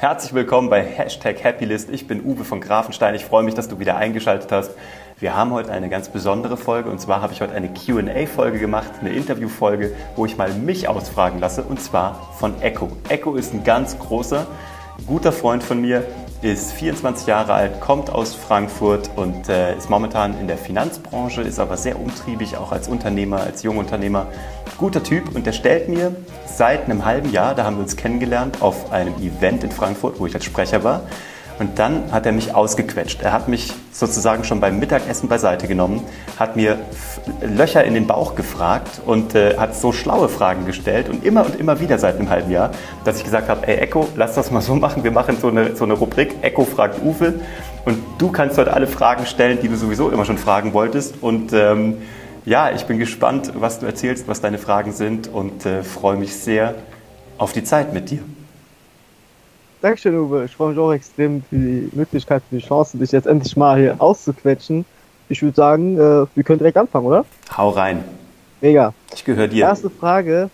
Herzlich willkommen bei Hashtag Happylist. Ich bin Uwe von Grafenstein. Ich freue mich, dass du wieder eingeschaltet hast. Wir haben heute eine ganz besondere Folge und zwar habe ich heute eine QA-Folge gemacht, eine Interview-Folge, wo ich mal mich ausfragen lasse und zwar von Echo. Echo ist ein ganz großer, guter Freund von mir, ist 24 Jahre alt, kommt aus Frankfurt und äh, ist momentan in der Finanzbranche, ist aber sehr umtriebig, auch als Unternehmer, als Jungunternehmer. Guter Typ und der stellt mir seit einem halben Jahr, da haben wir uns kennengelernt, auf einem Event in Frankfurt, wo ich als Sprecher war, und dann hat er mich ausgequetscht. Er hat mich sozusagen schon beim Mittagessen beiseite genommen, hat mir Löcher in den Bauch gefragt und äh, hat so schlaue Fragen gestellt und immer und immer wieder seit einem halben Jahr, dass ich gesagt habe, ey Echo, lass das mal so machen. Wir machen so eine, so eine Rubrik, Echo fragt Uwe und du kannst heute alle Fragen stellen, die du sowieso immer schon fragen wolltest und ähm, ja, ich bin gespannt, was du erzählst, was deine Fragen sind und äh, freue mich sehr auf die Zeit mit dir. Dankeschön, Uwe. Ich freue mich auch extrem für die Möglichkeit, für die Chance, dich jetzt endlich mal hier auszuquetschen. Ich würde sagen, äh, wir können direkt anfangen, oder? Hau rein. Mega. Ich gehöre dir. Erste Frage.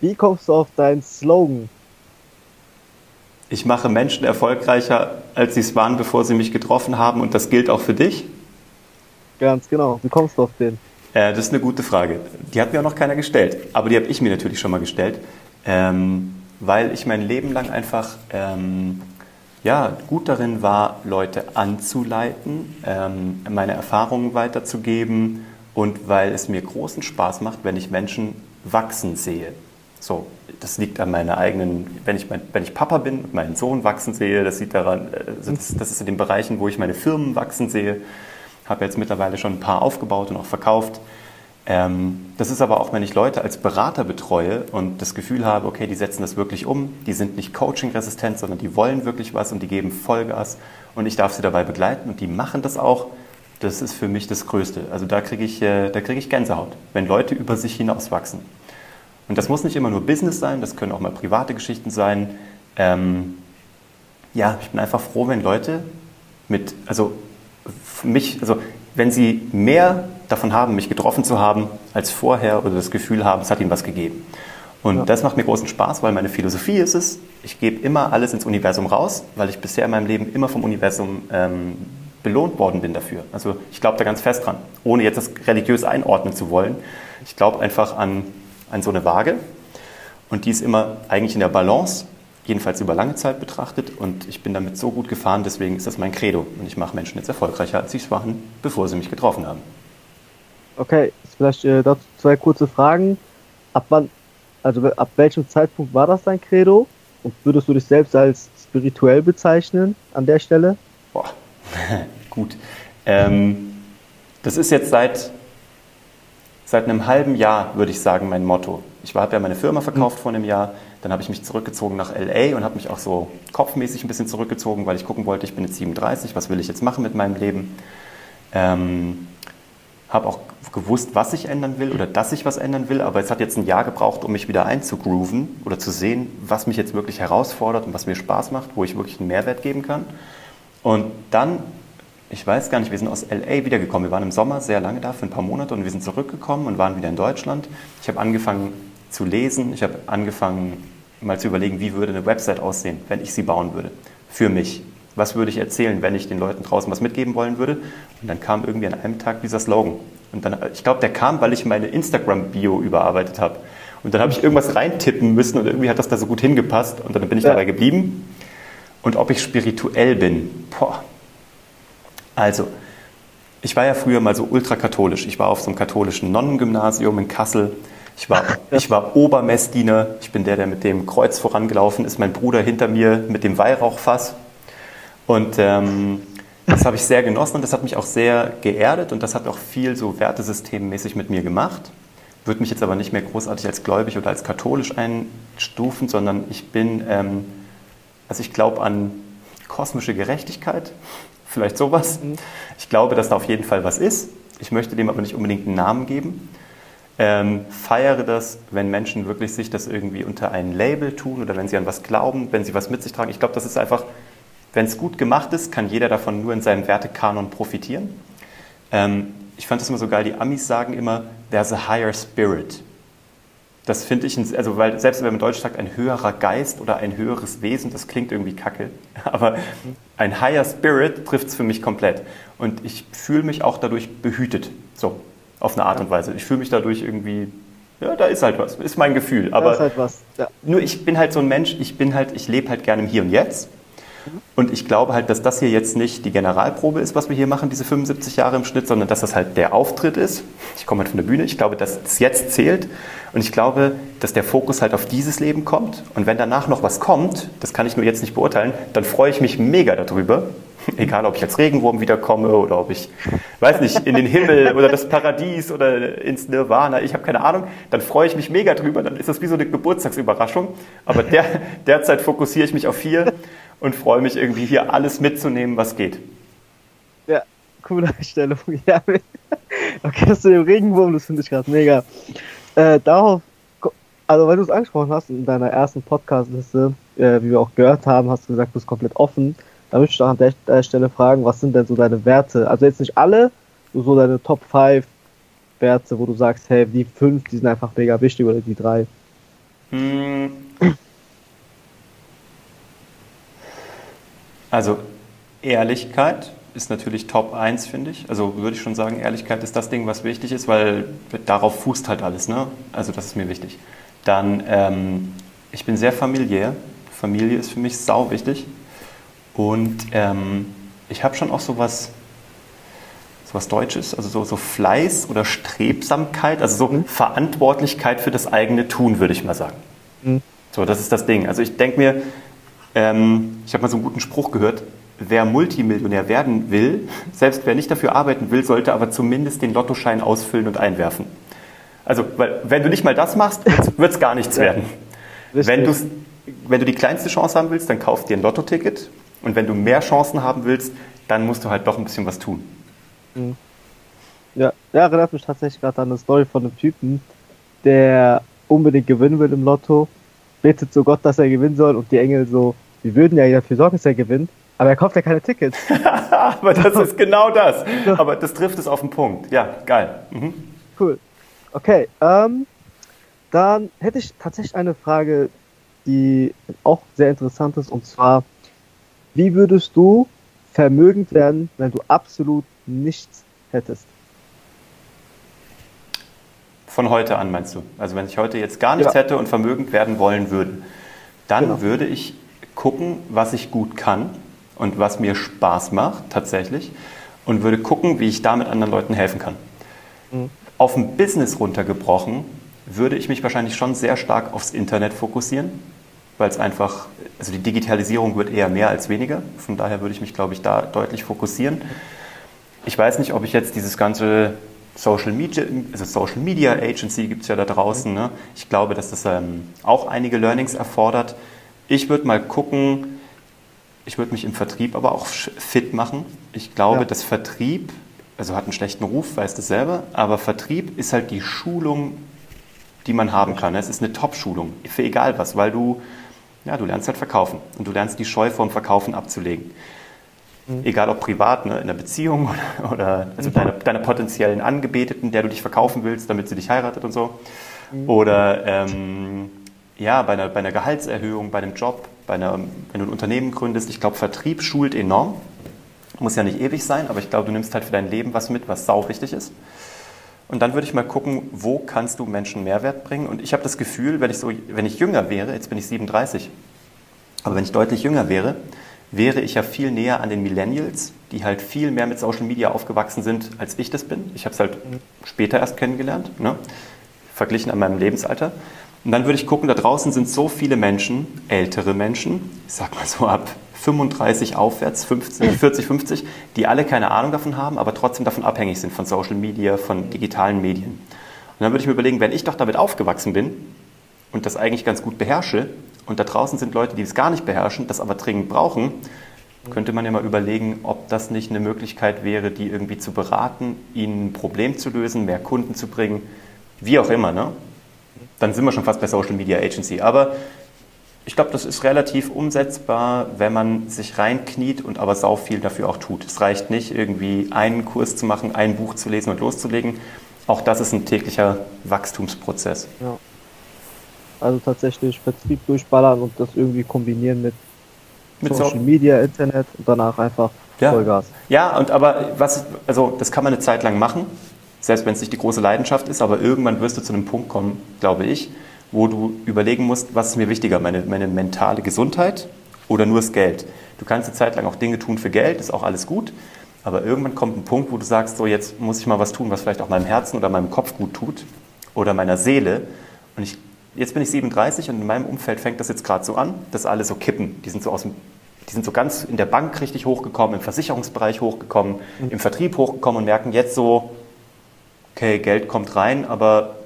Wie kommst du auf deinen Slogan? Ich mache Menschen erfolgreicher, als sie es waren, bevor sie mich getroffen haben. Und das gilt auch für dich? Ganz genau. Wie kommst du auf den? Äh, das ist eine gute Frage. Die hat mir auch noch keiner gestellt. Aber die habe ich mir natürlich schon mal gestellt. Ähm, weil ich mein Leben lang einfach ähm, ja, gut darin war, Leute anzuleiten, ähm, meine Erfahrungen weiterzugeben und weil es mir großen Spaß macht, wenn ich Menschen wachsen sehe. So, das liegt an meiner eigenen, wenn ich, mein, wenn ich Papa bin und meinen Sohn wachsen sehe, das, sieht daran, also das, das ist in den Bereichen, wo ich meine Firmen wachsen sehe. Habe jetzt mittlerweile schon ein paar aufgebaut und auch verkauft. Ähm, das ist aber auch, wenn ich Leute als Berater betreue und das Gefühl habe, okay, die setzen das wirklich um, die sind nicht coaching-resistent, sondern die wollen wirklich was und die geben Vollgas und ich darf sie dabei begleiten und die machen das auch. Das ist für mich das Größte. Also da kriege ich, äh, da kriege ich Gänsehaut, wenn Leute über sich hinauswachsen. Und das muss nicht immer nur Business sein, das können auch mal private Geschichten sein. Ähm, ja, ich bin einfach froh, wenn Leute mit, also mich, also wenn sie mehr davon haben, mich getroffen zu haben, als vorher oder das Gefühl haben, es hat ihnen was gegeben. Und ja. das macht mir großen Spaß, weil meine Philosophie ist es, ich gebe immer alles ins Universum raus, weil ich bisher in meinem Leben immer vom Universum ähm, belohnt worden bin dafür. Also ich glaube da ganz fest dran, ohne jetzt das religiös einordnen zu wollen. Ich glaube einfach an, an so eine Waage und die ist immer eigentlich in der Balance, jedenfalls über lange Zeit betrachtet und ich bin damit so gut gefahren, deswegen ist das mein Credo und ich mache Menschen jetzt erfolgreicher, als sie es waren, bevor sie mich getroffen haben. Okay, vielleicht äh, dazu zwei kurze Fragen. Ab wann, also ab welchem Zeitpunkt war das dein Credo? Und würdest du dich selbst als spirituell bezeichnen an der Stelle? Boah, gut. Ähm, das ist jetzt seit, seit einem halben Jahr, würde ich sagen, mein Motto. Ich habe ja meine Firma verkauft mhm. vor einem Jahr, dann habe ich mich zurückgezogen nach LA und habe mich auch so kopfmäßig ein bisschen zurückgezogen, weil ich gucken wollte, ich bin jetzt 37, was will ich jetzt machen mit meinem Leben? Ähm, habe auch gewusst, was ich ändern will oder dass ich was ändern will, aber es hat jetzt ein Jahr gebraucht, um mich wieder einzugrooven oder zu sehen, was mich jetzt wirklich herausfordert und was mir Spaß macht, wo ich wirklich einen Mehrwert geben kann. Und dann, ich weiß gar nicht, wir sind aus LA wiedergekommen. Wir waren im Sommer sehr lange da, für ein paar Monate und wir sind zurückgekommen und waren wieder in Deutschland. Ich habe angefangen zu lesen, ich habe angefangen mal zu überlegen, wie würde eine Website aussehen, wenn ich sie bauen würde, für mich was würde ich erzählen, wenn ich den Leuten draußen was mitgeben wollen würde? Und dann kam irgendwie an einem Tag dieser Slogan. Und dann, ich glaube, der kam, weil ich meine Instagram-Bio überarbeitet habe. Und dann habe ich irgendwas reintippen müssen und irgendwie hat das da so gut hingepasst und dann bin ich ja. dabei geblieben. Und ob ich spirituell bin, boah. Also, ich war ja früher mal so ultrakatholisch. Ich war auf so einem katholischen Nonnengymnasium in Kassel. Ich war, ich war Obermessdiener. Ich bin der, der mit dem Kreuz vorangelaufen ist. Mein Bruder hinter mir mit dem Weihrauchfass. Und ähm, das habe ich sehr genossen und das hat mich auch sehr geerdet und das hat auch viel so wertesystemmäßig mit mir gemacht. Würde mich jetzt aber nicht mehr großartig als gläubig oder als katholisch einstufen, sondern ich bin, ähm, also ich glaube an kosmische Gerechtigkeit, vielleicht sowas. Mhm. Ich glaube, dass da auf jeden Fall was ist. Ich möchte dem aber nicht unbedingt einen Namen geben. Ähm, feiere das, wenn Menschen wirklich sich das irgendwie unter ein Label tun oder wenn sie an was glauben, wenn sie was mit sich tragen. Ich glaube, das ist einfach wenn es gut gemacht ist, kann jeder davon nur in seinem Wertekanon profitieren. Ähm, ich fand das immer so geil, die Amis sagen immer, there's a higher spirit. Das finde ich, also weil selbst wenn man Deutsch sagt, ein höherer Geist oder ein höheres Wesen, das klingt irgendwie kacke. Aber ein higher Spirit trifft es für mich komplett. Und ich fühle mich auch dadurch behütet. So, auf eine Art und Weise. Ich fühle mich dadurch irgendwie, ja, da ist halt was, ist mein Gefühl. Aber da ist halt was. Ja. nur ich bin halt so ein Mensch, ich bin halt, ich lebe halt gerne im Hier und Jetzt. Und ich glaube halt, dass das hier jetzt nicht die Generalprobe ist, was wir hier machen, diese 75 Jahre im Schnitt, sondern dass das halt der Auftritt ist. Ich komme halt von der Bühne. Ich glaube, dass es jetzt zählt. Und ich glaube, dass der Fokus halt auf dieses Leben kommt. Und wenn danach noch was kommt, das kann ich nur jetzt nicht beurteilen, dann freue ich mich mega darüber. Egal, ob ich als Regenwurm wiederkomme oder ob ich, weiß nicht, in den Himmel oder das Paradies oder ins Nirvana, ich habe keine Ahnung, dann freue ich mich mega drüber, dann ist das wie so eine Geburtstagsüberraschung. Aber der, derzeit fokussiere ich mich auf hier und freue mich irgendwie hier alles mitzunehmen, was geht. Ja, coole Einstellung. Ja, okay, das mit dem Regenwurm, das finde ich gerade mega. Äh, darauf, also weil du es angesprochen hast in deiner ersten Podcast-Liste, äh, wie wir auch gehört haben, hast du gesagt, du bist komplett offen. Da möchte ich auch an der, der Stelle fragen, was sind denn so deine Werte? Also jetzt nicht alle, so deine Top 5 Werte, wo du sagst, hey, die 5, die sind einfach mega wichtig oder die 3. Hm. Also Ehrlichkeit ist natürlich Top 1, finde ich. Also würde ich schon sagen, Ehrlichkeit ist das Ding, was wichtig ist, weil darauf fußt halt alles. Ne? Also das ist mir wichtig. Dann, ähm, ich bin sehr familiär. Familie ist für mich sau wichtig. Und ähm, ich habe schon auch sowas, sowas Deutsches, also so, so Fleiß oder Strebsamkeit, also so mhm. Verantwortlichkeit für das eigene Tun, würde ich mal sagen. Mhm. So, das ist das Ding. Also ich denke mir, ähm, ich habe mal so einen guten Spruch gehört, wer Multimillionär werden will, selbst wer nicht dafür arbeiten will, sollte aber zumindest den Lottoschein ausfüllen und einwerfen. Also, weil, wenn du nicht mal das machst, wird es gar nichts werden. Wenn, wenn du die kleinste Chance haben willst, dann kauf dir ein Lottoticket. Und wenn du mehr Chancen haben willst, dann musst du halt doch ein bisschen was tun. Mhm. Ja, ja erinnert mich tatsächlich gerade an eine Story von einem Typen, der unbedingt gewinnen will im Lotto, betet zu Gott, dass er gewinnen soll und die Engel so, wir würden ja dafür sorgen, dass er gewinnt, aber er kauft ja keine Tickets. aber das ist genau das. Aber das trifft es auf den Punkt. Ja, geil. Mhm. Cool. Okay, ähm, dann hätte ich tatsächlich eine Frage, die auch sehr interessant ist, und zwar, wie würdest du vermögend werden, wenn du absolut nichts hättest? Von heute an meinst du? Also wenn ich heute jetzt gar nichts ja. hätte und vermögend werden wollen würde, dann genau. würde ich gucken, was ich gut kann und was mir Spaß macht tatsächlich und würde gucken, wie ich damit anderen Leuten helfen kann. Mhm. Auf ein Business runtergebrochen würde ich mich wahrscheinlich schon sehr stark aufs Internet fokussieren, weil es einfach, also die Digitalisierung wird eher mehr als weniger. Von daher würde ich mich, glaube ich, da deutlich fokussieren. Ich weiß nicht, ob ich jetzt dieses ganze Social Media, also Social Media Agency gibt es ja da draußen. Ne? Ich glaube, dass das ähm, auch einige Learnings erfordert. Ich würde mal gucken, ich würde mich im Vertrieb aber auch fit machen. Ich glaube, ja. dass Vertrieb, also hat einen schlechten Ruf, weiß das selber, aber Vertrieb ist halt die Schulung, die man haben kann. Es ist eine Top-Schulung für egal was, weil du, ja, du lernst halt verkaufen und du lernst die Scheu vom Verkaufen abzulegen. Mhm. Egal ob privat, ne, in einer Beziehung oder, oder also mhm. deine, deine, potenziellen Angebeteten, der du dich verkaufen willst, damit sie dich heiratet und so. Mhm. Oder ähm, ja, bei einer, bei einer Gehaltserhöhung, bei einem Job, bei einer, wenn du ein Unternehmen gründest. Ich glaube, Vertrieb schult enorm. Muss ja nicht ewig sein, aber ich glaube, du nimmst halt für dein Leben was mit, was sau wichtig ist. Und dann würde ich mal gucken, wo kannst du Menschen Mehrwert bringen. Und ich habe das Gefühl, wenn ich, so, wenn ich jünger wäre, jetzt bin ich 37, aber wenn ich deutlich jünger wäre, wäre ich ja viel näher an den Millennials, die halt viel mehr mit Social Media aufgewachsen sind, als ich das bin. Ich habe es halt später erst kennengelernt, ne? verglichen an meinem Lebensalter. Und dann würde ich gucken, da draußen sind so viele Menschen, ältere Menschen, ich sag mal so ab 35 aufwärts, 50, 40, 50, die alle keine Ahnung davon haben, aber trotzdem davon abhängig sind von Social Media, von digitalen Medien. Und dann würde ich mir überlegen, wenn ich doch damit aufgewachsen bin und das eigentlich ganz gut beherrsche, und da draußen sind Leute, die es gar nicht beherrschen, das aber dringend brauchen, könnte man ja mal überlegen, ob das nicht eine Möglichkeit wäre, die irgendwie zu beraten, ihnen ein Problem zu lösen, mehr Kunden zu bringen, wie auch immer. Ne? Dann sind wir schon fast bei Social Media Agency. Aber ich glaube, das ist relativ umsetzbar, wenn man sich reinkniet und aber sau viel dafür auch tut. Es reicht nicht, irgendwie einen Kurs zu machen, ein Buch zu lesen und loszulegen. Auch das ist ein täglicher Wachstumsprozess. Ja. Also tatsächlich Vertrieb durchballern und das irgendwie kombinieren mit, Mit Social so- Media, Internet und danach einfach Ja. Vollgas. Ja, und aber was, also das kann man eine Zeit lang machen, selbst wenn es nicht die große Leidenschaft ist, aber irgendwann wirst du zu einem Punkt kommen, glaube ich, wo du überlegen musst, was ist mir wichtiger, meine, meine mentale Gesundheit oder nur das Geld. Du kannst eine Zeit lang auch Dinge tun für Geld, ist auch alles gut, aber irgendwann kommt ein Punkt, wo du sagst, so jetzt muss ich mal was tun, was vielleicht auch meinem Herzen oder meinem Kopf gut tut oder meiner Seele. Und ich, jetzt bin ich 37 und in meinem Umfeld fängt das jetzt gerade so an, dass alle so kippen. Die sind so aus dem die sind so ganz in der Bank richtig hochgekommen, im Versicherungsbereich hochgekommen, im Vertrieb hochgekommen und merken jetzt so, okay, Geld kommt rein, aber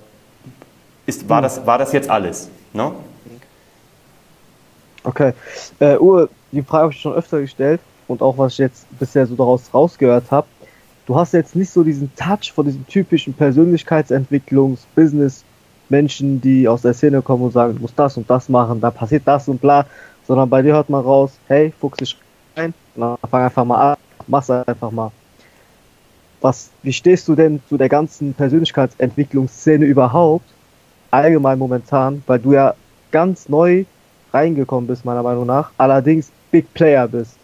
ist, war, das, war das jetzt alles? Ne? Okay. Äh, Uwe, die Frage habe ich schon öfter gestellt und auch was ich jetzt bisher so daraus rausgehört habe. Du hast jetzt nicht so diesen Touch von diesen typischen Persönlichkeitsentwicklungs-, Business-Menschen, die aus der Szene kommen und sagen, du musst das und das machen, da passiert das und bla, sondern bei dir hört man raus, hey, fuchs dich rein, dann fang einfach mal an, mach's einfach mal. Was, wie stehst du denn zu der ganzen Persönlichkeitsentwicklungsszene überhaupt, allgemein momentan, weil du ja ganz neu reingekommen bist, meiner Meinung nach, allerdings Big Player bist.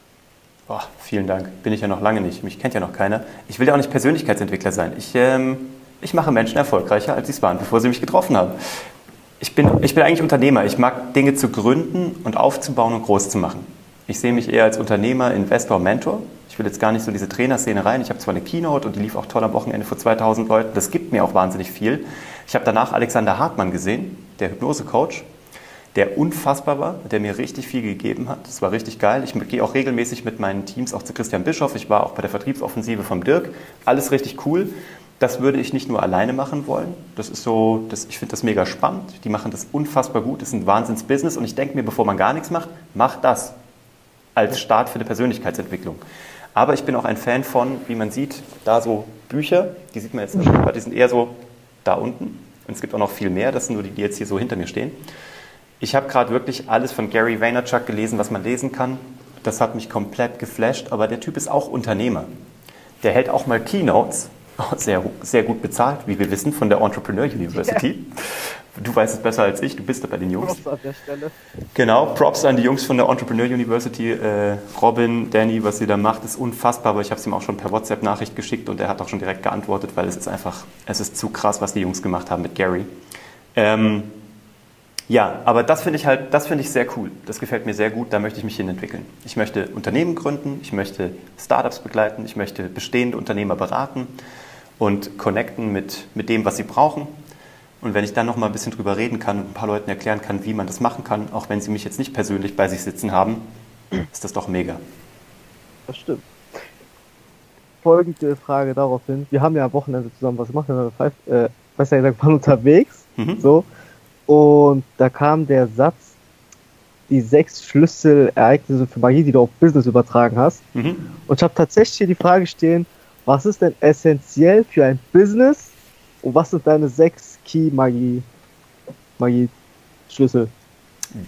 Boah, vielen Dank. Bin ich ja noch lange nicht. Mich kennt ja noch keiner. Ich will ja auch nicht Persönlichkeitsentwickler sein. Ich, ähm, ich mache Menschen erfolgreicher, als sie es waren, bevor sie mich getroffen haben. Ich bin, ich bin eigentlich Unternehmer. Ich mag Dinge zu gründen und aufzubauen und groß zu machen. Ich sehe mich eher als Unternehmer, Investor, Mentor. Ich will jetzt gar nicht so diese Trainerszene rein. Ich habe zwar eine Keynote und die lief auch toll am Wochenende vor 2000 Leuten. Das gibt mir auch wahnsinnig viel. Ich habe danach Alexander Hartmann gesehen, der Hypnose-Coach, der unfassbar war, der mir richtig viel gegeben hat. Das war richtig geil. Ich gehe auch regelmäßig mit meinen Teams auch zu Christian Bischoff. Ich war auch bei der Vertriebsoffensive vom Dirk. Alles richtig cool. Das würde ich nicht nur alleine machen wollen. Das ist so, das, ich finde das mega spannend. Die machen das unfassbar gut. Das ist ein Wahnsinns-Business. Und ich denke mir, bevor man gar nichts macht, mach das als Start für eine Persönlichkeitsentwicklung. Aber ich bin auch ein Fan von, wie man sieht, da so Bücher, die sieht man jetzt, die sind eher so da unten. Und es gibt auch noch viel mehr, das sind nur die, die jetzt hier so hinter mir stehen. Ich habe gerade wirklich alles von Gary Vaynerchuk gelesen, was man lesen kann. Das hat mich komplett geflasht, aber der Typ ist auch Unternehmer. Der hält auch mal Keynotes, sehr, sehr gut bezahlt, wie wir wissen, von der Entrepreneur University. Du weißt es besser als ich, du bist da bei den Jungs. Props an der Stelle. Genau, Props an die Jungs von der Entrepreneur University. Äh, Robin, Danny, was sie da macht, ist unfassbar, aber ich habe es ihm auch schon per WhatsApp-Nachricht geschickt und er hat auch schon direkt geantwortet, weil es ist einfach, es ist zu krass, was die Jungs gemacht haben mit Gary. Ähm, ja, aber das finde ich halt, das finde ich sehr cool. Das gefällt mir sehr gut, da möchte ich mich hin entwickeln. Ich möchte Unternehmen gründen, ich möchte Startups begleiten, ich möchte bestehende Unternehmer beraten und connecten mit, mit dem, was sie brauchen. Und wenn ich dann noch mal ein bisschen drüber reden kann und ein paar Leuten erklären kann, wie man das machen kann, auch wenn sie mich jetzt nicht persönlich bei sich sitzen haben, ist das doch mega. Das stimmt. Folgende Frage daraufhin. Wir haben ja am Wochenende zusammen was gemacht, wir Five, äh, besser gesagt, waren unterwegs. Mhm. So. Und da kam der Satz, die sechs Schlüsselereignisse für Magie, die du auf Business übertragen hast. Mhm. Und ich habe tatsächlich hier die Frage stehen, was ist denn essentiell für ein Business und was sind deine sechs Key-Magie, Magie-Schlüssel?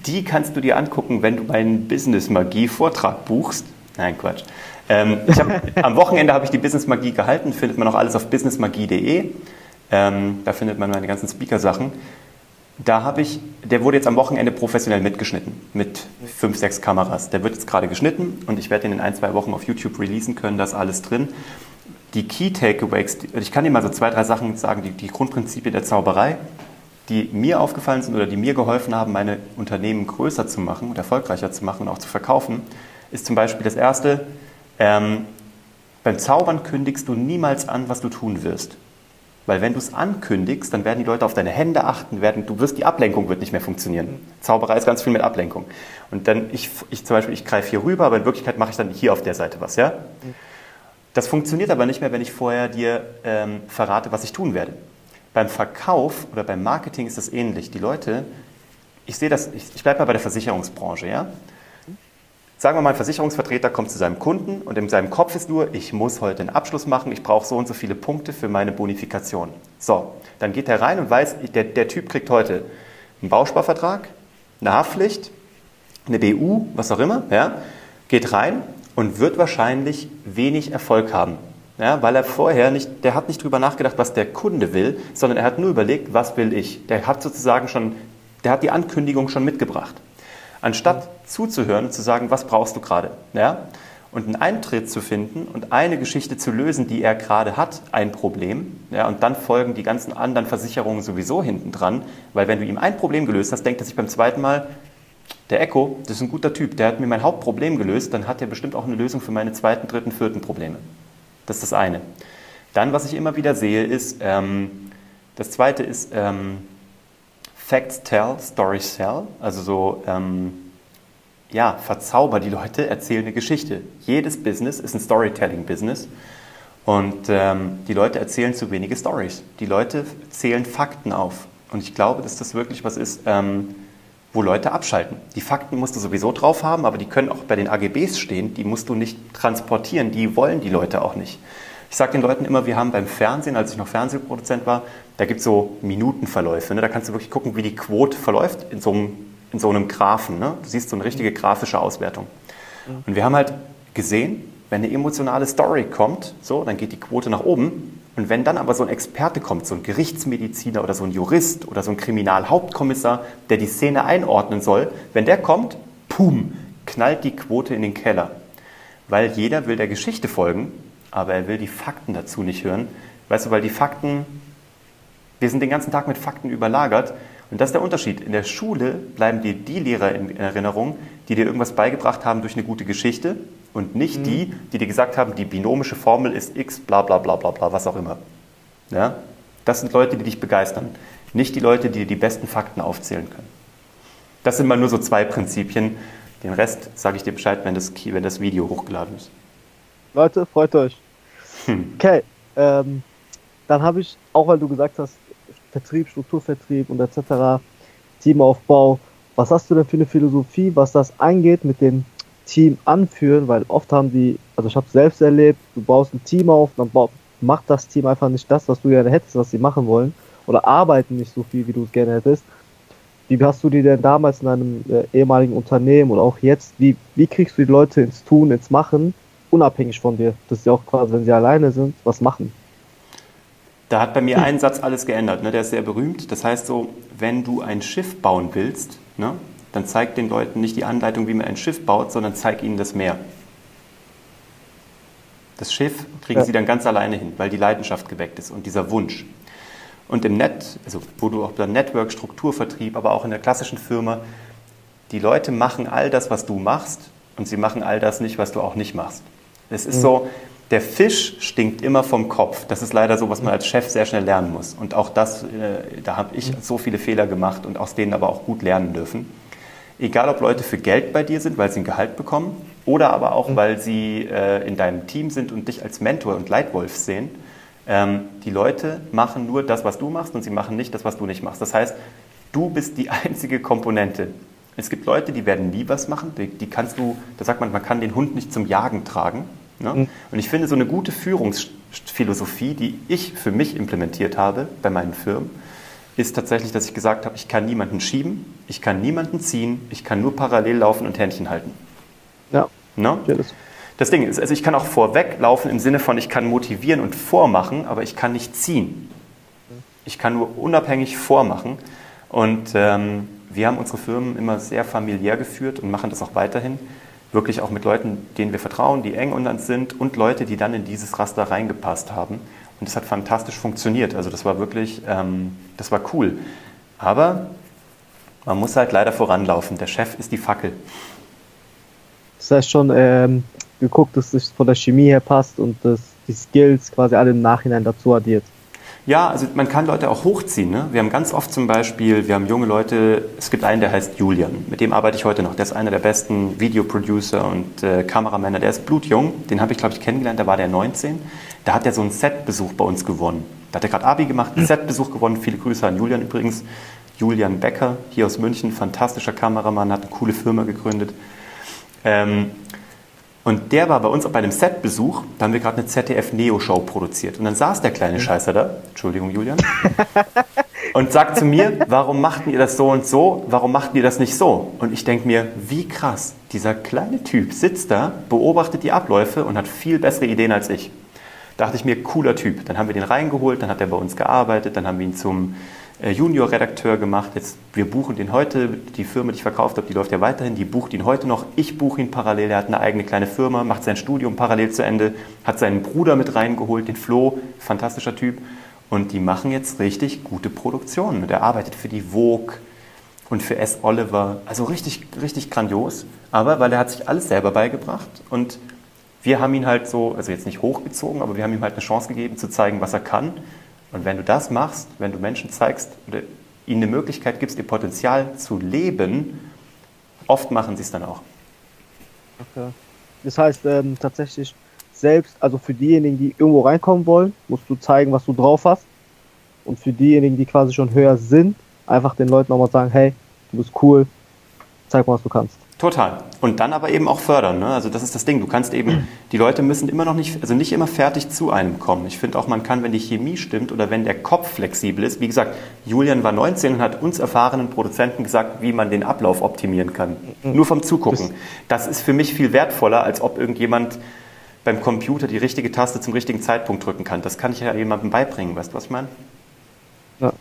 Die kannst du dir angucken, wenn du meinen Business-Magie-Vortrag buchst. Nein, Quatsch. Ähm, hab, am Wochenende habe ich die Business-Magie gehalten, findet man auch alles auf businessmagie.de. Ähm, da findet man meine ganzen Speaker-Sachen. Da habe ich, der wurde jetzt am Wochenende professionell mitgeschnitten, mit fünf, sechs Kameras. Der wird jetzt gerade geschnitten und ich werde den in ein, zwei Wochen auf YouTube releasen können, da ist alles drin. Die Key Takeaways, ich kann dir mal so zwei, drei Sachen sagen, die, die Grundprinzipien der Zauberei, die mir aufgefallen sind oder die mir geholfen haben, meine Unternehmen größer zu machen und erfolgreicher zu machen und auch zu verkaufen, ist zum Beispiel das erste, ähm, beim Zaubern kündigst du niemals an, was du tun wirst. Weil wenn du es ankündigst, dann werden die Leute auf deine Hände achten, werden, du wirst, die Ablenkung wird nicht mehr funktionieren. Zauberei ist ganz viel mit Ablenkung. Und dann, ich, ich zum Beispiel, ich greife hier rüber, aber in Wirklichkeit mache ich dann hier auf der Seite was, ja? Das funktioniert aber nicht mehr, wenn ich vorher dir ähm, verrate, was ich tun werde. Beim Verkauf oder beim Marketing ist das ähnlich. Die Leute, ich sehe das, ich, ich bleibe mal bei der Versicherungsbranche, ja? Sagen wir mal, ein Versicherungsvertreter kommt zu seinem Kunden und in seinem Kopf ist nur, ich muss heute einen Abschluss machen, ich brauche so und so viele Punkte für meine Bonifikation. So, dann geht er rein und weiß, der, der Typ kriegt heute einen Bausparvertrag, eine Haftpflicht, eine BU, was auch immer, ja, geht rein und wird wahrscheinlich wenig Erfolg haben. Ja, weil er vorher nicht, der hat nicht drüber nachgedacht, was der Kunde will, sondern er hat nur überlegt, was will ich. Der hat sozusagen schon Der hat die Ankündigung schon mitgebracht. Anstatt zuzuhören und zu sagen, was brauchst du gerade? Ja? Und einen Eintritt zu finden und eine Geschichte zu lösen, die er gerade hat, ein Problem. Ja, und dann folgen die ganzen anderen Versicherungen sowieso hinten dran, weil wenn du ihm ein Problem gelöst hast, denkt er sich beim zweiten Mal, der Echo, das ist ein guter Typ, der hat mir mein Hauptproblem gelöst, dann hat er bestimmt auch eine Lösung für meine zweiten, dritten, vierten Probleme. Das ist das eine. Dann, was ich immer wieder sehe, ist, ähm, das zweite ist, ähm, Facts tell, Stories sell. Also so, ähm, ja, verzauber die Leute, erzähl eine Geschichte. Jedes Business ist ein Storytelling-Business. Und ähm, die Leute erzählen zu wenige Stories. Die Leute zählen Fakten auf. Und ich glaube, dass das wirklich was ist, ähm, wo Leute abschalten. Die Fakten musst du sowieso drauf haben, aber die können auch bei den AGBs stehen. Die musst du nicht transportieren. Die wollen die Leute auch nicht. Ich sage den Leuten immer, wir haben beim Fernsehen, als ich noch Fernsehproduzent war, da gibt es so Minutenverläufe. Ne? Da kannst du wirklich gucken, wie die Quote verläuft in so einem, in so einem Graphen. Ne? Du siehst so eine richtige grafische Auswertung. Und wir haben halt gesehen, wenn eine emotionale Story kommt, so, dann geht die Quote nach oben. Und wenn dann aber so ein Experte kommt, so ein Gerichtsmediziner oder so ein Jurist oder so ein Kriminalhauptkommissar, der die Szene einordnen soll, wenn der kommt, pum, knallt die Quote in den Keller. Weil jeder will der Geschichte folgen, aber er will die Fakten dazu nicht hören. Weißt du, weil die Fakten wir sind den ganzen Tag mit Fakten überlagert. Und das ist der Unterschied. In der Schule bleiben dir die Lehrer in Erinnerung, die dir irgendwas beigebracht haben durch eine gute Geschichte und nicht mhm. die, die dir gesagt haben, die binomische Formel ist x, bla bla bla bla bla, was auch immer. Ja? Das sind Leute, die dich begeistern. Nicht die Leute, die dir die besten Fakten aufzählen können. Das sind mal nur so zwei Prinzipien. Den Rest sage ich dir Bescheid, wenn das, wenn das Video hochgeladen ist. Leute, freut euch. Hm. Okay, ähm, dann habe ich, auch weil du gesagt hast, Vertrieb, Strukturvertrieb und etc., Teamaufbau. Was hast du denn für eine Philosophie, was das angeht mit dem Team anführen? Weil oft haben die, also ich habe selbst erlebt, du baust ein Team auf, dann macht das Team einfach nicht das, was du gerne hättest, was sie machen wollen, oder arbeiten nicht so viel, wie du es gerne hättest. Wie hast du die denn damals in einem äh, ehemaligen Unternehmen oder auch jetzt, wie, wie kriegst du die Leute ins Tun, ins Machen, unabhängig von dir, dass sie auch quasi, wenn sie alleine sind, was machen? Da hat bei mir ein Satz alles geändert, ne? der ist sehr berühmt. Das heißt so, wenn du ein Schiff bauen willst, ne? Dann zeig den Leuten nicht die Anleitung, wie man ein Schiff baut, sondern zeig ihnen das Meer. Das Schiff kriegen ja. sie dann ganz alleine hin, weil die Leidenschaft geweckt ist und dieser Wunsch. Und im Net, also wo du auch beim Network, Strukturvertrieb, aber auch in der klassischen Firma, die Leute machen all das, was du machst und sie machen all das nicht, was du auch nicht machst. Es ist mhm. so, der Fisch stinkt immer vom Kopf. Das ist leider so, was man als Chef sehr schnell lernen muss. Und auch das, äh, da habe ich so viele Fehler gemacht und aus denen aber auch gut lernen dürfen. Egal, ob Leute für Geld bei dir sind, weil sie ein Gehalt bekommen, oder aber auch, mhm. weil sie äh, in deinem Team sind und dich als Mentor und Leitwolf sehen. Ähm, die Leute machen nur das, was du machst und sie machen nicht das, was du nicht machst. Das heißt, du bist die einzige Komponente. Es gibt Leute, die werden nie was machen. Die, die kannst du, da sagt man, man kann den Hund nicht zum Jagen tragen. Ne? Mhm. Und ich finde, so eine gute Führungsphilosophie, die ich für mich implementiert habe bei meinen Firmen, ist tatsächlich, dass ich gesagt habe, ich kann niemanden schieben, ich kann niemanden ziehen, ich kann nur parallel laufen und Händchen halten. Ja. Ja das. das Ding ist, also ich kann auch vorweglaufen im Sinne von, ich kann motivieren und vormachen, aber ich kann nicht ziehen. Ich kann nur unabhängig vormachen. Und ähm, wir haben unsere Firmen immer sehr familiär geführt und machen das auch weiterhin wirklich auch mit Leuten, denen wir vertrauen, die eng unter uns sind und Leute, die dann in dieses Raster reingepasst haben. Und das hat fantastisch funktioniert. Also das war wirklich, ähm, das war cool. Aber man muss halt leider voranlaufen. Der Chef ist die Fackel. Das heißt schon ähm, geguckt, dass es von der Chemie her passt und dass die Skills quasi alle im Nachhinein dazu addiert. Ja, also man kann Leute auch hochziehen. Ne? Wir haben ganz oft zum Beispiel, wir haben junge Leute, es gibt einen, der heißt Julian, mit dem arbeite ich heute noch. Der ist einer der besten Videoproducer und äh, Kameramänner. Der ist blutjung, den habe ich, glaube ich, kennengelernt, da war der 19. Da hat er so einen Setbesuch bei uns gewonnen. Da hat er gerade Abi gemacht, einen Setbesuch gewonnen. Viele Grüße an Julian übrigens. Julian Becker, hier aus München, fantastischer Kameramann, hat eine coole Firma gegründet. Ähm, und der war bei uns auch bei einem Setbesuch, da haben wir gerade eine ZDF-Neo-Show produziert. Und dann saß der kleine Scheißer da, Entschuldigung, Julian, und sagt zu mir, warum machten ihr das so und so, warum machten ihr das nicht so? Und ich denke mir, wie krass, dieser kleine Typ sitzt da, beobachtet die Abläufe und hat viel bessere Ideen als ich. Da dachte ich mir, cooler Typ. Dann haben wir den reingeholt, dann hat er bei uns gearbeitet, dann haben wir ihn zum Junior-Redakteur gemacht. Jetzt, wir buchen den heute, die Firma, die ich verkauft habe, die läuft ja weiterhin, die bucht ihn heute noch. Ich buche ihn parallel, er hat eine eigene kleine Firma, macht sein Studium parallel zu Ende, hat seinen Bruder mit reingeholt, den Flo, fantastischer Typ. Und die machen jetzt richtig gute Produktionen. Der arbeitet für die Vogue und für S. Oliver. Also richtig, richtig grandios. Aber weil er hat sich alles selber beigebracht und wir haben ihn halt so, also jetzt nicht hochgezogen, aber wir haben ihm halt eine Chance gegeben zu zeigen, was er kann. Und wenn du das machst, wenn du Menschen zeigst oder ihnen eine Möglichkeit gibst, ihr Potenzial zu leben, oft machen sie es dann auch. Okay. Das heißt ähm, tatsächlich selbst, also für diejenigen, die irgendwo reinkommen wollen, musst du zeigen, was du drauf hast. Und für diejenigen, die quasi schon höher sind, einfach den Leuten nochmal sagen, hey, du bist cool, zeig mal, was du kannst. Total. Und dann aber eben auch fördern. Ne? Also das ist das Ding. Du kannst eben, die Leute müssen immer noch nicht, also nicht immer fertig zu einem kommen. Ich finde auch, man kann, wenn die Chemie stimmt oder wenn der Kopf flexibel ist, wie gesagt, Julian war 19 und hat uns erfahrenen Produzenten gesagt, wie man den Ablauf optimieren kann. Mhm. Nur vom Zugucken. Das ist für mich viel wertvoller, als ob irgendjemand beim Computer die richtige Taste zum richtigen Zeitpunkt drücken kann. Das kann ich ja jemandem beibringen. Weißt du, was ich meine? Ja.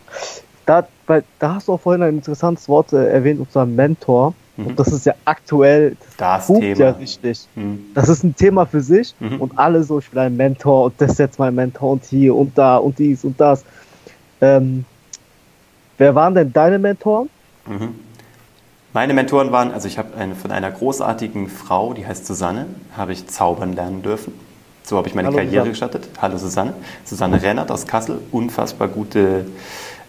Da, weil, da hast du auch vorhin ein interessantes Wort äh, erwähnt, unser Mentor. Mhm. Und das ist ja aktuell, das, das Thema. ja richtig. Mhm. Das ist ein Thema für sich mhm. und alle so, ich bin ein Mentor und das ist jetzt mein Mentor und hier und da und dies und das. Ähm, wer waren denn deine Mentoren? Mhm. Meine Mentoren waren, also ich habe eine, von einer großartigen Frau, die heißt Susanne, habe ich zaubern lernen dürfen. So habe ich meine Hallo, Karriere Susanne. gestartet. Hallo Susanne. Susanne Rennert aus Kassel, unfassbar gute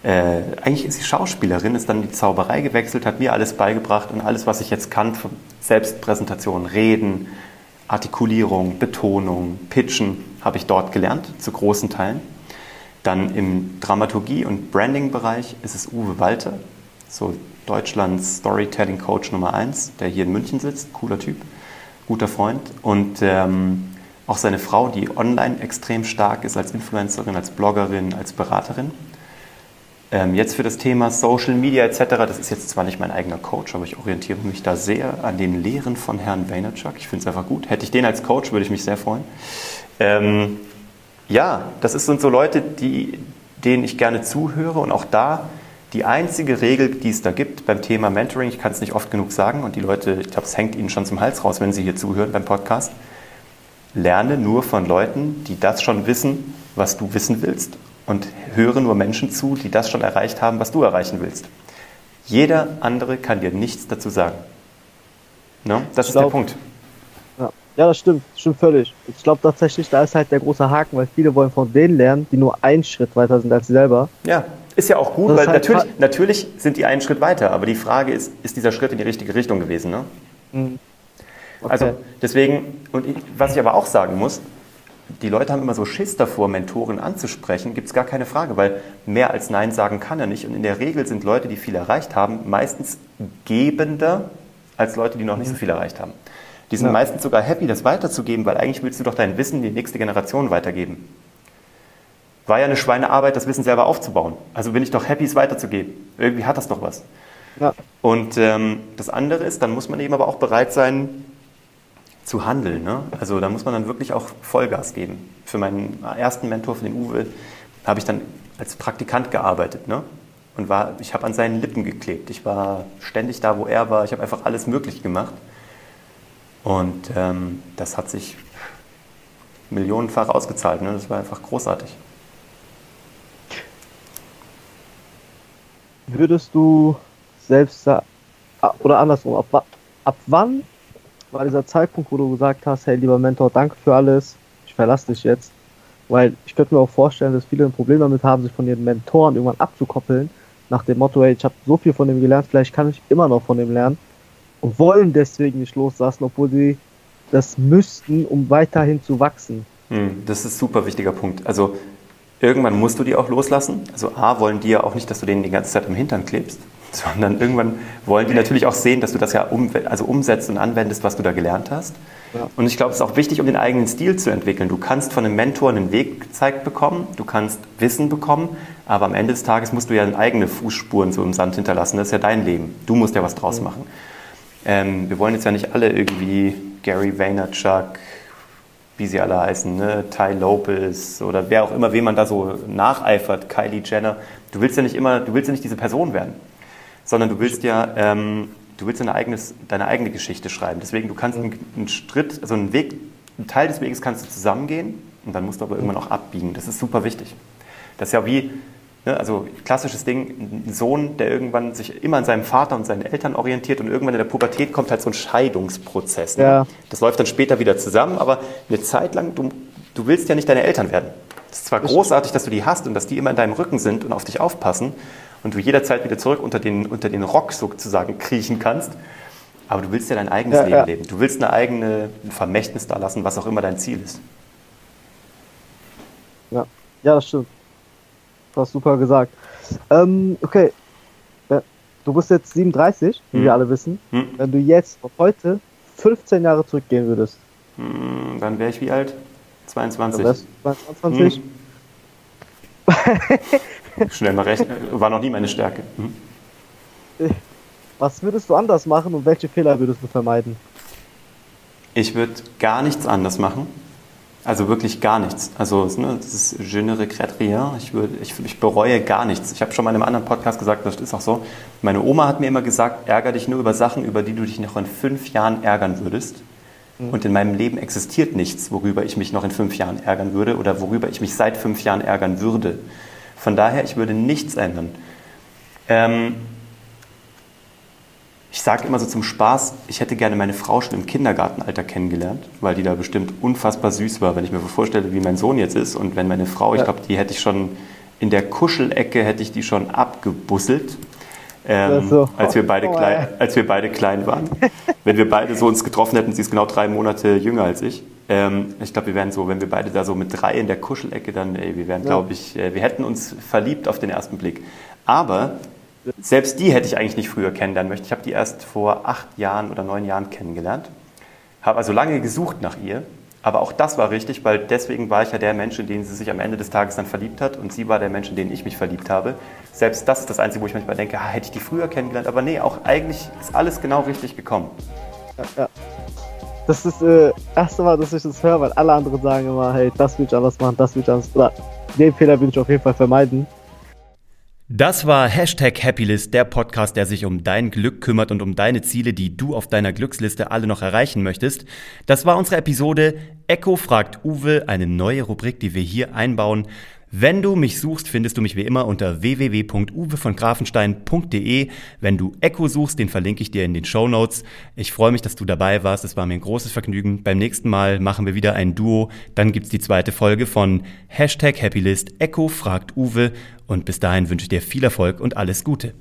äh, eigentlich ist sie Schauspielerin, ist dann die Zauberei gewechselt, hat mir alles beigebracht und alles, was ich jetzt kann, Selbstpräsentation, Reden, Artikulierung, Betonung, Pitchen, habe ich dort gelernt, zu großen Teilen. Dann im Dramaturgie- und Branding-Bereich ist es Uwe Walter, so Deutschlands Storytelling-Coach Nummer 1, der hier in München sitzt, cooler Typ, guter Freund. Und ähm, auch seine Frau, die online extrem stark ist als Influencerin, als Bloggerin, als Beraterin. Ähm, jetzt für das Thema Social Media etc., das ist jetzt zwar nicht mein eigener Coach, aber ich orientiere mich da sehr an den Lehren von Herrn Vaynerchuk. Ich finde es einfach gut. Hätte ich den als Coach, würde ich mich sehr freuen. Ähm, ja, das sind so Leute, die, denen ich gerne zuhöre und auch da die einzige Regel, die es da gibt beim Thema Mentoring, ich kann es nicht oft genug sagen und die Leute, ich glaube, es hängt ihnen schon zum Hals raus, wenn sie hier zuhören beim Podcast, lerne nur von Leuten, die das schon wissen, was du wissen willst und höre nur Menschen zu, die das schon erreicht haben, was du erreichen willst. Jeder andere kann dir nichts dazu sagen. No? Ne? Das ich ist glaub, der Punkt. Ja. ja, das stimmt. Das stimmt völlig. Ich glaube tatsächlich, da ist halt der große Haken, weil viele wollen von denen lernen, die nur einen Schritt weiter sind als sie selber. Ja, ist ja auch gut, das weil halt natürlich, natürlich sind die einen Schritt weiter, aber die Frage ist, ist dieser Schritt in die richtige Richtung gewesen? Ne? Mhm. Okay. Also deswegen, und was ich aber auch sagen muss, die Leute haben immer so Schiss davor, Mentoren anzusprechen, gibt es gar keine Frage, weil mehr als Nein sagen kann er nicht. Und in der Regel sind Leute, die viel erreicht haben, meistens gebender als Leute, die noch nicht so viel erreicht haben. Die sind ja. meistens sogar happy, das weiterzugeben, weil eigentlich willst du doch dein Wissen die nächste Generation weitergeben. War ja eine Schweinearbeit, das Wissen selber aufzubauen. Also bin ich doch happy, es weiterzugeben. Irgendwie hat das doch was. Ja. Und ähm, das andere ist, dann muss man eben aber auch bereit sein, zu handeln. Ne? Also da muss man dann wirklich auch Vollgas geben. Für meinen ersten Mentor, für den Uwe, habe ich dann als Praktikant gearbeitet. Ne? Und war, ich habe an seinen Lippen geklebt. Ich war ständig da, wo er war. Ich habe einfach alles möglich gemacht. Und ähm, das hat sich millionenfach ausgezahlt. Ne? Das war einfach großartig. Würdest du selbst oder andersrum, ab, ab wann war dieser Zeitpunkt, wo du gesagt hast, hey lieber Mentor, danke für alles, ich verlasse dich jetzt. Weil ich könnte mir auch vorstellen, dass viele ein Problem damit haben, sich von ihren Mentoren irgendwann abzukoppeln, nach dem Motto, hey, ich habe so viel von dem gelernt, vielleicht kann ich immer noch von dem lernen und wollen deswegen nicht loslassen, obwohl sie das müssten, um weiterhin zu wachsen. Hm, das ist ein super wichtiger Punkt. Also irgendwann musst du die auch loslassen. Also A, wollen die ja auch nicht, dass du denen die ganze Zeit im Hintern klebst sondern irgendwann wollen die natürlich auch sehen, dass du das ja um, also umsetzt und anwendest, was du da gelernt hast. Ja. Und ich glaube, es ist auch wichtig, um den eigenen Stil zu entwickeln. Du kannst von einem Mentor einen Weg gezeigt bekommen, du kannst Wissen bekommen, aber am Ende des Tages musst du ja eigene Fußspuren so im Sand hinterlassen. Das ist ja dein Leben. Du musst ja was draus machen. Ähm, wir wollen jetzt ja nicht alle irgendwie Gary Vaynerchuk, wie sie alle heißen, ne? Ty Lopez oder wer auch immer, wem man da so nacheifert, Kylie Jenner. Du willst ja nicht immer, du willst ja nicht diese Person werden, sondern du willst ja, ähm, du willst deine, eigenes, deine eigene Geschichte schreiben. Deswegen, du kannst einen, einen Schritt, also einen Weg, einen Teil des Weges kannst du zusammengehen und dann musst du aber irgendwann auch abbiegen. Das ist super wichtig. Das ist ja wie, ne, also klassisches Ding, ein Sohn, der irgendwann sich immer an seinem Vater und seinen Eltern orientiert und irgendwann in der Pubertät kommt halt so ein Scheidungsprozess. Ne? Ja. Das läuft dann später wieder zusammen, aber eine Zeit lang, du, du willst ja nicht deine Eltern werden. Es ist zwar großartig, dass du die hast und dass die immer in deinem Rücken sind und auf dich aufpassen und du jederzeit wieder zurück unter den, unter den Rock sozusagen kriechen kannst, aber du willst ja dein eigenes Ja, Leben ja. leben. Du willst eine eigene Vermächtnis da lassen, was auch immer dein Ziel ist. Ja, ja, das stimmt. Du hast super gesagt. Ähm, okay. Du bist jetzt 37, wie Hm. wir alle wissen. Hm. Wenn du jetzt auf heute 15 Jahre zurückgehen würdest, Hm, Dann wäre ich wie alt? Dann 22. wärst du 22. Hm. Schnell mal rechnen. War noch nie meine Stärke. Hm. Was würdest du anders machen und welche Fehler würdest du vermeiden? Ich würde gar nichts anders machen. Also wirklich gar nichts. Also ne, das ist je ne regrette rien. Ich, würd, ich, ich bereue gar nichts. Ich habe schon mal in einem anderen Podcast gesagt, das ist auch so. Meine Oma hat mir immer gesagt, ärger dich nur über Sachen, über die du dich noch in fünf Jahren ärgern würdest. Und in meinem Leben existiert nichts, worüber ich mich noch in fünf Jahren ärgern würde oder worüber ich mich seit fünf Jahren ärgern würde. Von daher, ich würde nichts ändern. Ähm, ich sage immer so zum Spaß, ich hätte gerne meine Frau schon im Kindergartenalter kennengelernt, weil die da bestimmt unfassbar süß war, wenn ich mir vorstelle, wie mein Sohn jetzt ist. Und wenn meine Frau, ich Ja. glaube, die hätte ich schon in der Kuschelecke, hätte ich die schon abgebusselt. Ähm, so. als, wir beide Oh, klein, als wir beide klein waren. wenn wir beide so uns getroffen hätten, sie ist genau drei Monate jünger als ich. Ähm, ich glaube, wir wären so, wenn wir beide da so mit drei in der Kuschelecke, dann, ey, wir wären, Ja. glaube ich, äh, wir hätten uns verliebt auf den ersten Blick. Aber selbst die hätte ich eigentlich nicht früher kennenlernen möchten. Ich habe die erst vor acht Jahren oder neun Jahren kennengelernt. Habe also lange gesucht nach ihr. Aber auch das war richtig, weil deswegen war ich ja der Mensch, in den sie sich am Ende des Tages dann verliebt hat. Und sie war der Mensch, in den ich mich verliebt habe. Selbst das ist das Einzige, wo ich manchmal denke, ah, hätte ich die früher kennengelernt. Aber nee, auch eigentlich ist alles genau richtig gekommen. Ja, ja. Das ist das äh, erste Mal, dass ich das höre, weil alle anderen sagen immer, hey, das will ich anders machen, das will ich anders. Oder den Fehler will ich auf jeden Fall vermeiden. Das war Hashtag Happylist, der Podcast, der sich um dein Glück kümmert und um deine Ziele, die du auf deiner Glücksliste alle noch erreichen möchtest. Das war unsere Episode Echo fragt Uwe, eine neue Rubrik, die wir hier einbauen. Wenn du mich suchst, findest du mich wie immer unter www.uwevongrafenstein.de. Wenn du Echo suchst, den verlinke ich dir in den Show Notes. Ich freue mich, dass du dabei warst. Es war mir ein großes Vergnügen. Beim nächsten Mal machen wir wieder ein Duo. Dann gibt's die zweite Folge von Hashtag Happylist Echo fragt Uwe. Und bis dahin wünsche ich dir viel Erfolg und alles Gute.